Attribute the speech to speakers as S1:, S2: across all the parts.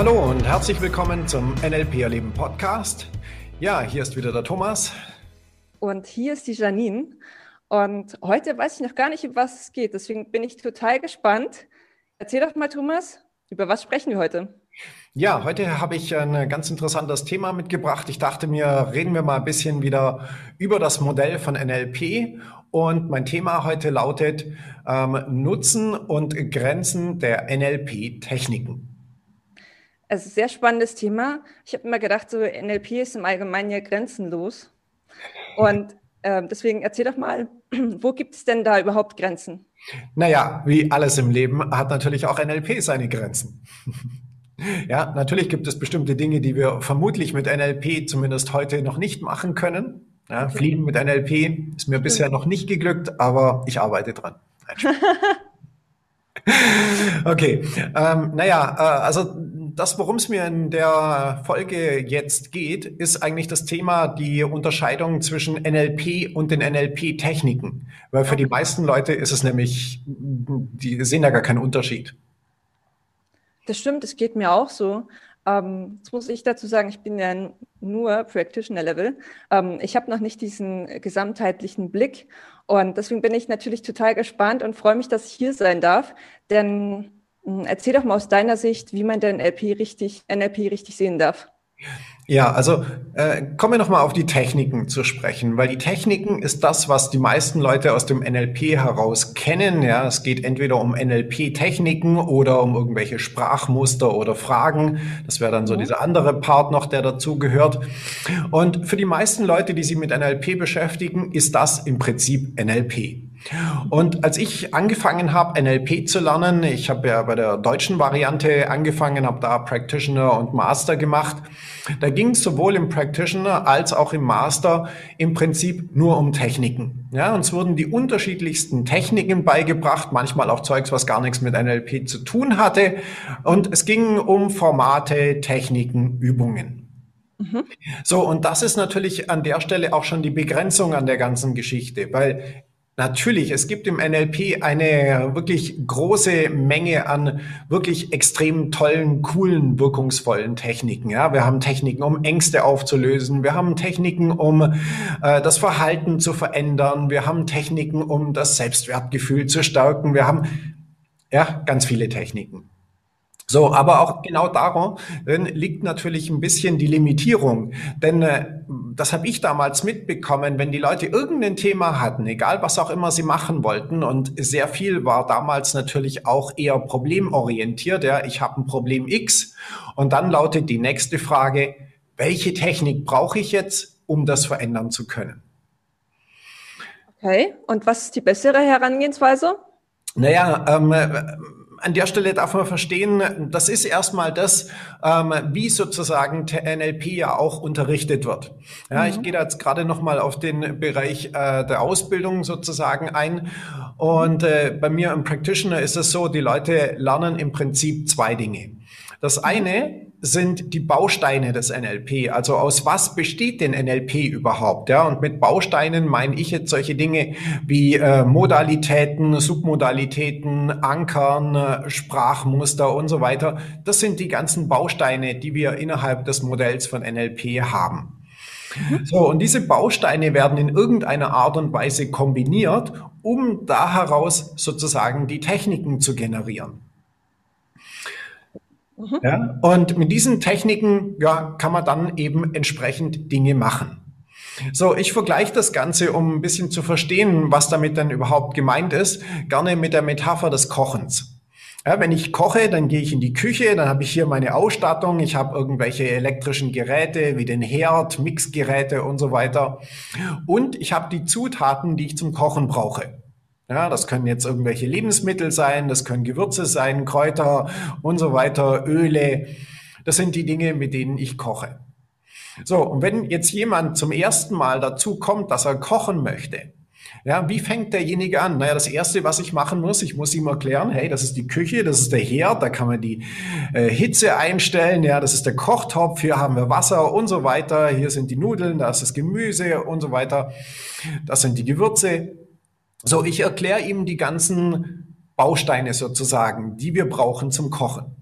S1: hallo und herzlich willkommen zum NLP Erleben Podcast. Ja, hier ist wieder der Thomas.
S2: Und hier ist die Janine. Und heute weiß ich noch gar nicht, um was es geht. Deswegen bin ich total gespannt. Erzähl doch mal, Thomas, über was sprechen wir heute?
S1: Ja, heute habe ich ein ganz interessantes Thema mitgebracht. Ich dachte mir, reden wir mal ein bisschen wieder über das Modell von NLP. Und mein Thema heute lautet ähm, Nutzen und Grenzen der NLP-Techniken.
S2: Also sehr spannendes Thema. Ich habe immer gedacht, so NLP ist im Allgemeinen ja grenzenlos. Und äh, deswegen erzähl doch mal, wo gibt es denn da überhaupt Grenzen?
S1: Naja, wie alles im Leben hat natürlich auch NLP seine Grenzen. Ja, natürlich gibt es bestimmte Dinge, die wir vermutlich mit NLP zumindest heute noch nicht machen können. Ja, okay. Fliegen mit NLP ist mir bisher noch nicht geglückt, aber ich arbeite dran. okay, ähm, naja, äh, also das, worum es mir in der Folge jetzt geht, ist eigentlich das Thema die Unterscheidung zwischen NLP und den NLP-Techniken. Weil für die meisten Leute ist es nämlich, die sehen da gar keinen Unterschied.
S2: Das stimmt, es geht mir auch so. Ähm, jetzt muss ich dazu sagen, ich bin ja nur Practitioner-Level. Ähm, ich habe noch nicht diesen gesamtheitlichen Blick und deswegen bin ich natürlich total gespannt und freue mich, dass ich hier sein darf. Denn erzähl doch mal aus deiner Sicht, wie man denn NLP richtig, NLP richtig sehen darf.
S1: Ja, also äh, kommen wir nochmal auf die Techniken zu sprechen, weil die Techniken ist das, was die meisten Leute aus dem NLP heraus kennen. Ja, es geht entweder um NLP-Techniken oder um irgendwelche Sprachmuster oder Fragen. Das wäre dann so mhm. dieser andere Part noch, der dazu gehört. Und für die meisten Leute, die sich mit NLP beschäftigen, ist das im Prinzip NLP. Und als ich angefangen habe, NLP zu lernen, ich habe ja bei der deutschen Variante angefangen, habe da Practitioner und Master gemacht, da ging es sowohl im Practitioner als auch im Master im Prinzip nur um Techniken. Ja, uns wurden die unterschiedlichsten Techniken beigebracht, manchmal auch Zeugs, was gar nichts mit NLP zu tun hatte. Und es ging um Formate, Techniken, Übungen. Mhm. So, und das ist natürlich an der Stelle auch schon die Begrenzung an der ganzen Geschichte, weil Natürlich, es gibt im NLP eine wirklich große Menge an wirklich extrem tollen, coolen, wirkungsvollen Techniken. Ja, wir haben Techniken, um Ängste aufzulösen. Wir haben Techniken, um äh, das Verhalten zu verändern. Wir haben Techniken, um das Selbstwertgefühl zu stärken. Wir haben ja ganz viele Techniken. So, aber auch genau darum liegt natürlich ein bisschen die Limitierung. Denn äh, das habe ich damals mitbekommen, wenn die Leute irgendein Thema hatten, egal was auch immer sie machen wollten, und sehr viel war damals natürlich auch eher problemorientiert. Ja, ich habe ein Problem X und dann lautet die nächste Frage, welche Technik brauche ich jetzt, um das verändern zu können?
S2: Okay, und was ist die bessere Herangehensweise?
S1: Naja, ähm, an der Stelle darf man verstehen, das ist erstmal das, ähm, wie sozusagen NLP ja auch unterrichtet wird. Ja, mhm. ich gehe da jetzt gerade nochmal auf den Bereich äh, der Ausbildung sozusagen ein. Und äh, bei mir im Practitioner ist es so, die Leute lernen im Prinzip zwei Dinge. Das eine sind die Bausteine des NLP. Also aus was besteht denn NLP überhaupt? Ja, und mit Bausteinen meine ich jetzt solche Dinge wie äh, Modalitäten, Submodalitäten, Ankern, äh, Sprachmuster und so weiter. Das sind die ganzen Bausteine, die wir innerhalb des Modells von NLP haben. Mhm. So, und diese Bausteine werden in irgendeiner Art und Weise kombiniert, um da heraus sozusagen die Techniken zu generieren. Mhm. Ja, und mit diesen Techniken ja, kann man dann eben entsprechend Dinge machen. So, ich vergleiche das Ganze, um ein bisschen zu verstehen, was damit dann überhaupt gemeint ist, gerne mit der Metapher des Kochens. Ja, wenn ich koche, dann gehe ich in die Küche, dann habe ich hier meine Ausstattung, ich habe irgendwelche elektrischen Geräte wie den Herd, Mixgeräte und so weiter. Und ich habe die Zutaten, die ich zum Kochen brauche. Ja, das können jetzt irgendwelche Lebensmittel sein, das können Gewürze sein, Kräuter und so weiter, Öle. Das sind die Dinge, mit denen ich koche. So, und wenn jetzt jemand zum ersten Mal dazu kommt, dass er kochen möchte, ja, wie fängt derjenige an? Naja, das erste, was ich machen muss, ich muss ihm erklären, hey, das ist die Küche, das ist der Herd, da kann man die äh, Hitze einstellen, ja, das ist der Kochtopf, hier haben wir Wasser und so weiter, hier sind die Nudeln, da ist das Gemüse und so weiter, das sind die Gewürze. So, ich erkläre ihm die ganzen Bausteine sozusagen, die wir brauchen zum Kochen.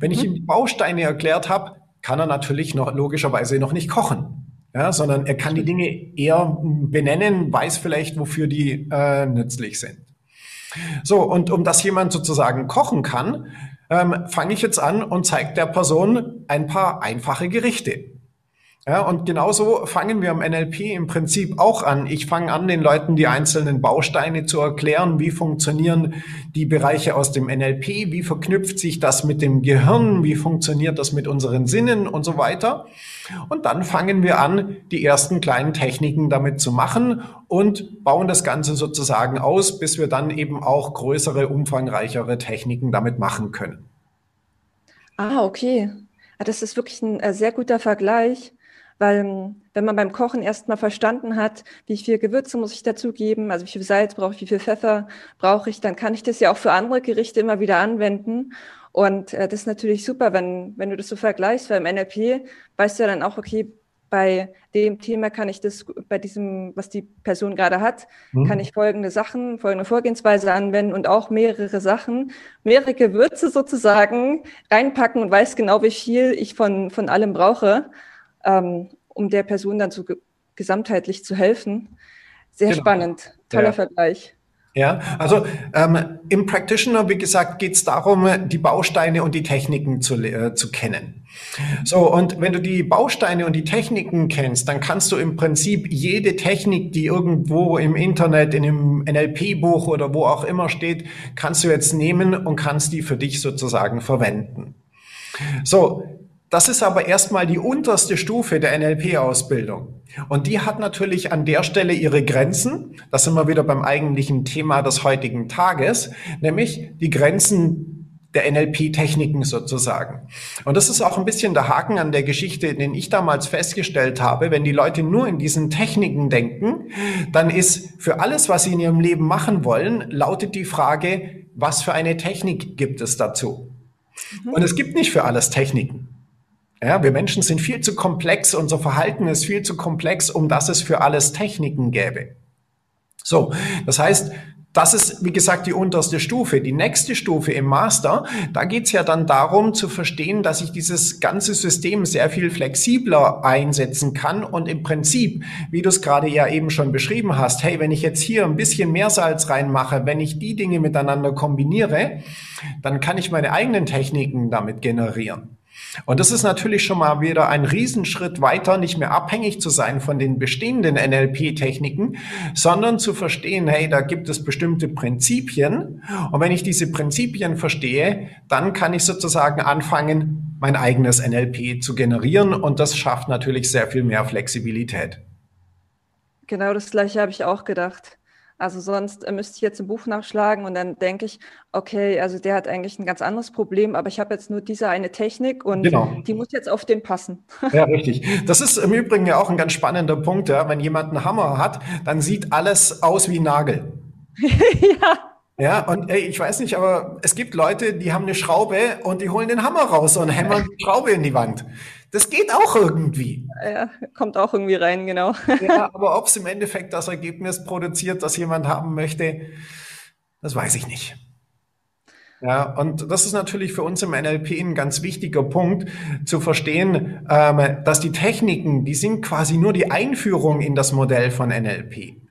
S1: Wenn ich mhm. ihm die Bausteine erklärt habe, kann er natürlich noch logischerweise noch nicht kochen. Ja, sondern er kann die Dinge eher benennen, weiß vielleicht, wofür die äh, nützlich sind. So, und um das jemand sozusagen kochen kann, ähm, fange ich jetzt an und zeige der Person ein paar einfache Gerichte. Ja, und genauso fangen wir am NLP im Prinzip auch an. Ich fange an, den Leuten die einzelnen Bausteine zu erklären. Wie funktionieren die Bereiche aus dem NLP? Wie verknüpft sich das mit dem Gehirn? Wie funktioniert das mit unseren Sinnen und so weiter? Und dann fangen wir an, die ersten kleinen Techniken damit zu machen und bauen das Ganze sozusagen aus, bis wir dann eben auch größere, umfangreichere Techniken damit machen können.
S2: Ah, okay. Ah, das ist wirklich ein äh, sehr guter Vergleich. Weil ähm, wenn man beim Kochen erstmal verstanden hat, wie viel Gewürze muss ich dazugeben, also wie viel Salz brauche ich, wie viel Pfeffer brauche ich, dann kann ich das ja auch für andere Gerichte immer wieder anwenden. Und äh, das ist natürlich super, wenn, wenn du das so vergleichst, weil im NLP weißt du ja dann auch, okay, bei dem Thema kann ich das, bei diesem, was die Person gerade hat, mhm. kann ich folgende Sachen, folgende Vorgehensweise anwenden und auch mehrere Sachen, mehrere Gewürze sozusagen reinpacken und weiß genau, wie viel ich von, von allem brauche ähm, um der Person dann so gesamtheitlich zu helfen. Sehr genau. spannend, toller ja. Vergleich.
S1: Ja, also ähm, im Practitioner, wie gesagt, geht es darum, die Bausteine und die Techniken zu, äh, zu kennen. So, und wenn du die Bausteine und die Techniken kennst, dann kannst du im Prinzip jede Technik, die irgendwo im Internet, in einem NLP-Buch oder wo auch immer steht, kannst du jetzt nehmen und kannst die für dich sozusagen verwenden. So, das ist aber erstmal die unterste Stufe der NLP-Ausbildung. Und die hat natürlich an der Stelle ihre Grenzen. Da sind wir wieder beim eigentlichen Thema des heutigen Tages, nämlich die Grenzen der NLP-Techniken sozusagen. Und das ist auch ein bisschen der Haken an der Geschichte, den ich damals festgestellt habe. Wenn die Leute nur in diesen Techniken denken, dann ist für alles, was sie in ihrem Leben machen wollen, lautet die Frage, was für eine Technik gibt es dazu? Mhm. Und es gibt nicht für alles Techniken. Ja, wir Menschen sind viel zu komplex, unser Verhalten ist viel zu komplex, um dass es für alles Techniken gäbe. So, das heißt, das ist, wie gesagt, die unterste Stufe. Die nächste Stufe im Master, da geht's ja dann darum zu verstehen, dass ich dieses ganze System sehr viel flexibler einsetzen kann und im Prinzip, wie du es gerade ja eben schon beschrieben hast, hey, wenn ich jetzt hier ein bisschen mehr Salz reinmache, wenn ich die Dinge miteinander kombiniere, dann kann ich meine eigenen Techniken damit generieren. Und das ist natürlich schon mal wieder ein Riesenschritt weiter, nicht mehr abhängig zu sein von den bestehenden NLP-Techniken, sondern zu verstehen, hey, da gibt es bestimmte Prinzipien. Und wenn ich diese Prinzipien verstehe, dann kann ich sozusagen anfangen, mein eigenes NLP zu generieren. Und das schafft natürlich sehr viel mehr Flexibilität.
S2: Genau das Gleiche habe ich auch gedacht. Also sonst äh, müsste ich jetzt ein Buch nachschlagen und dann denke ich, okay, also der hat eigentlich ein ganz anderes Problem, aber ich habe jetzt nur diese eine Technik und genau. die muss jetzt auf den passen.
S1: Ja, richtig. Das ist im Übrigen ja auch ein ganz spannender Punkt. Ja. Wenn jemand einen Hammer hat, dann sieht alles aus wie Nagel. ja. Ja, und ey, ich weiß nicht, aber es gibt Leute, die haben eine Schraube und die holen den Hammer raus und hämmern die Schraube in die Wand. Das geht auch irgendwie.
S2: Ja, kommt auch irgendwie rein, genau.
S1: Ja, aber ob es im Endeffekt das Ergebnis produziert, das jemand haben möchte, das weiß ich nicht. Ja, und das ist natürlich für uns im NLP ein ganz wichtiger Punkt, zu verstehen, ähm, dass die Techniken, die sind quasi nur die Einführung in das Modell von NLP.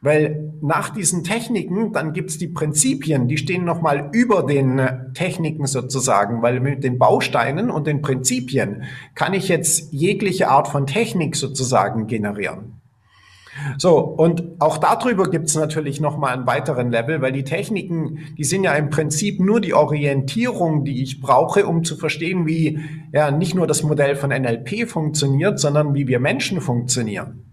S1: Weil nach diesen Techniken, dann gibt's die Prinzipien, die stehen nochmal über den äh, Techniken sozusagen, weil mit den Bausteinen und den Prinzipien kann ich jetzt jegliche Art von Technik sozusagen generieren. So, und auch darüber gibt's natürlich nochmal einen weiteren Level, weil die Techniken, die sind ja im Prinzip nur die Orientierung, die ich brauche, um zu verstehen, wie ja nicht nur das Modell von NLP funktioniert, sondern wie wir Menschen funktionieren.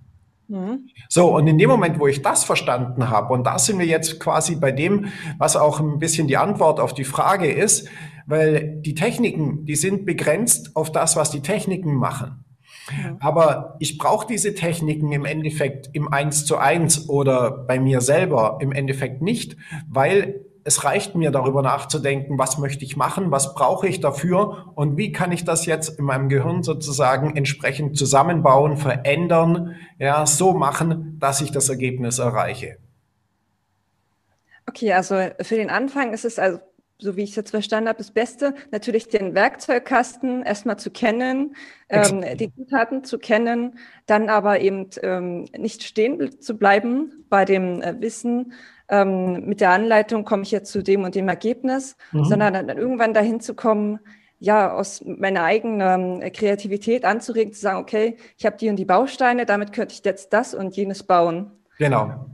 S1: Mhm. So, und in dem Moment, wo ich das verstanden habe, und da sind wir jetzt quasi bei dem, was auch ein bisschen die Antwort auf die Frage ist, weil die Techniken, die sind begrenzt auf das, was die Techniken machen. Ja. Aber ich brauche diese Techniken im Endeffekt im Eins zu eins oder bei mir selber im Endeffekt nicht, weil es reicht mir darüber nachzudenken, was möchte ich machen, was brauche ich dafür und wie kann ich das jetzt in meinem Gehirn sozusagen entsprechend zusammenbauen, verändern, ja, so machen, dass ich das Ergebnis erreiche.
S2: Okay, also für den Anfang ist es also so wie ich es jetzt verstanden habe, das Beste, natürlich den Werkzeugkasten erstmal zu kennen, ähm, die Zutaten zu kennen, dann aber eben ähm, nicht stehen zu bleiben bei dem äh, Wissen, ähm, mit der Anleitung komme ich jetzt zu dem und dem Ergebnis, mhm. sondern dann irgendwann dahin zu kommen, ja, aus meiner eigenen äh, Kreativität anzuregen, zu sagen, okay, ich habe die und die Bausteine, damit könnte ich jetzt das und jenes bauen.
S1: Genau.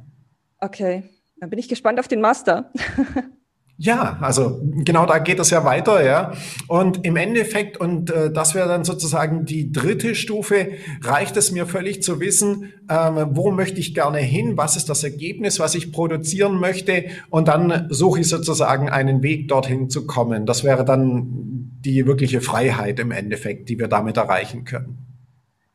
S2: Okay, dann bin ich gespannt auf den Master.
S1: Ja, also genau da geht es ja weiter, ja. Und im Endeffekt, und äh, das wäre dann sozusagen die dritte Stufe, reicht es mir völlig zu wissen, ähm, wo möchte ich gerne hin, was ist das Ergebnis, was ich produzieren möchte, und dann suche ich sozusagen einen Weg dorthin zu kommen. Das wäre dann die wirkliche Freiheit im Endeffekt, die wir damit erreichen können.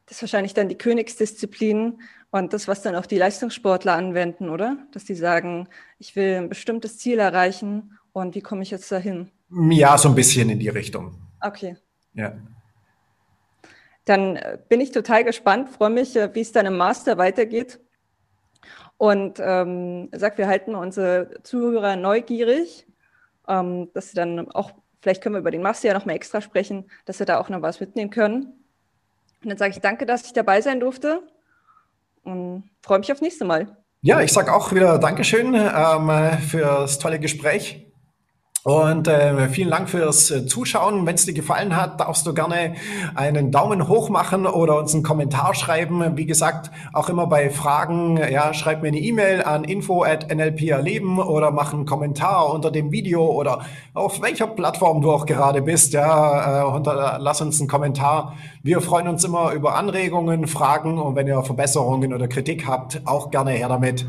S2: Das ist wahrscheinlich dann die Königsdisziplin und das, was dann auch die Leistungssportler anwenden, oder? Dass die sagen, ich will ein bestimmtes Ziel erreichen und wie komme ich jetzt dahin?
S1: Ja, so ein bisschen in die Richtung.
S2: Okay.
S1: Ja.
S2: Dann äh, bin ich total gespannt, freue mich, äh, wie es dann im Master weitergeht. Und ähm, sag, wir halten unsere Zuhörer neugierig, ähm, dass sie dann auch, vielleicht können wir über den Master ja noch mal extra sprechen, dass sie da auch noch was mitnehmen können. Und dann sage ich danke, dass ich dabei sein durfte und freue mich aufs nächste Mal.
S1: Ja, ich sage auch wieder Dankeschön ähm, für das tolle Gespräch. Und äh, vielen Dank fürs äh, Zuschauen. Wenn es dir gefallen hat, darfst du gerne einen Daumen hoch machen oder uns einen Kommentar schreiben. Wie gesagt, auch immer bei Fragen, ja, schreib mir eine E-Mail an info at nlp-erleben oder mach einen Kommentar unter dem Video oder auf welcher Plattform du auch gerade bist. Ja, äh, unter, lass uns einen Kommentar. Wir freuen uns immer über Anregungen, Fragen und wenn ihr Verbesserungen oder Kritik habt, auch gerne her damit.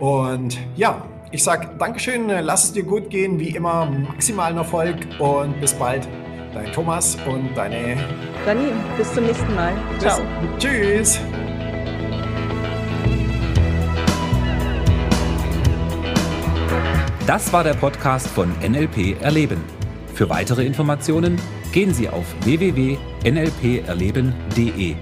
S1: Und ja, ich sage Dankeschön, lass es dir gut gehen, wie immer maximalen Erfolg und bis bald. Dein Thomas und deine
S2: Dani, bis zum nächsten Mal. Ciao.
S1: Bis, tschüss.
S3: Das war der Podcast von NLP Erleben. Für weitere Informationen gehen Sie auf www.nlperleben.de.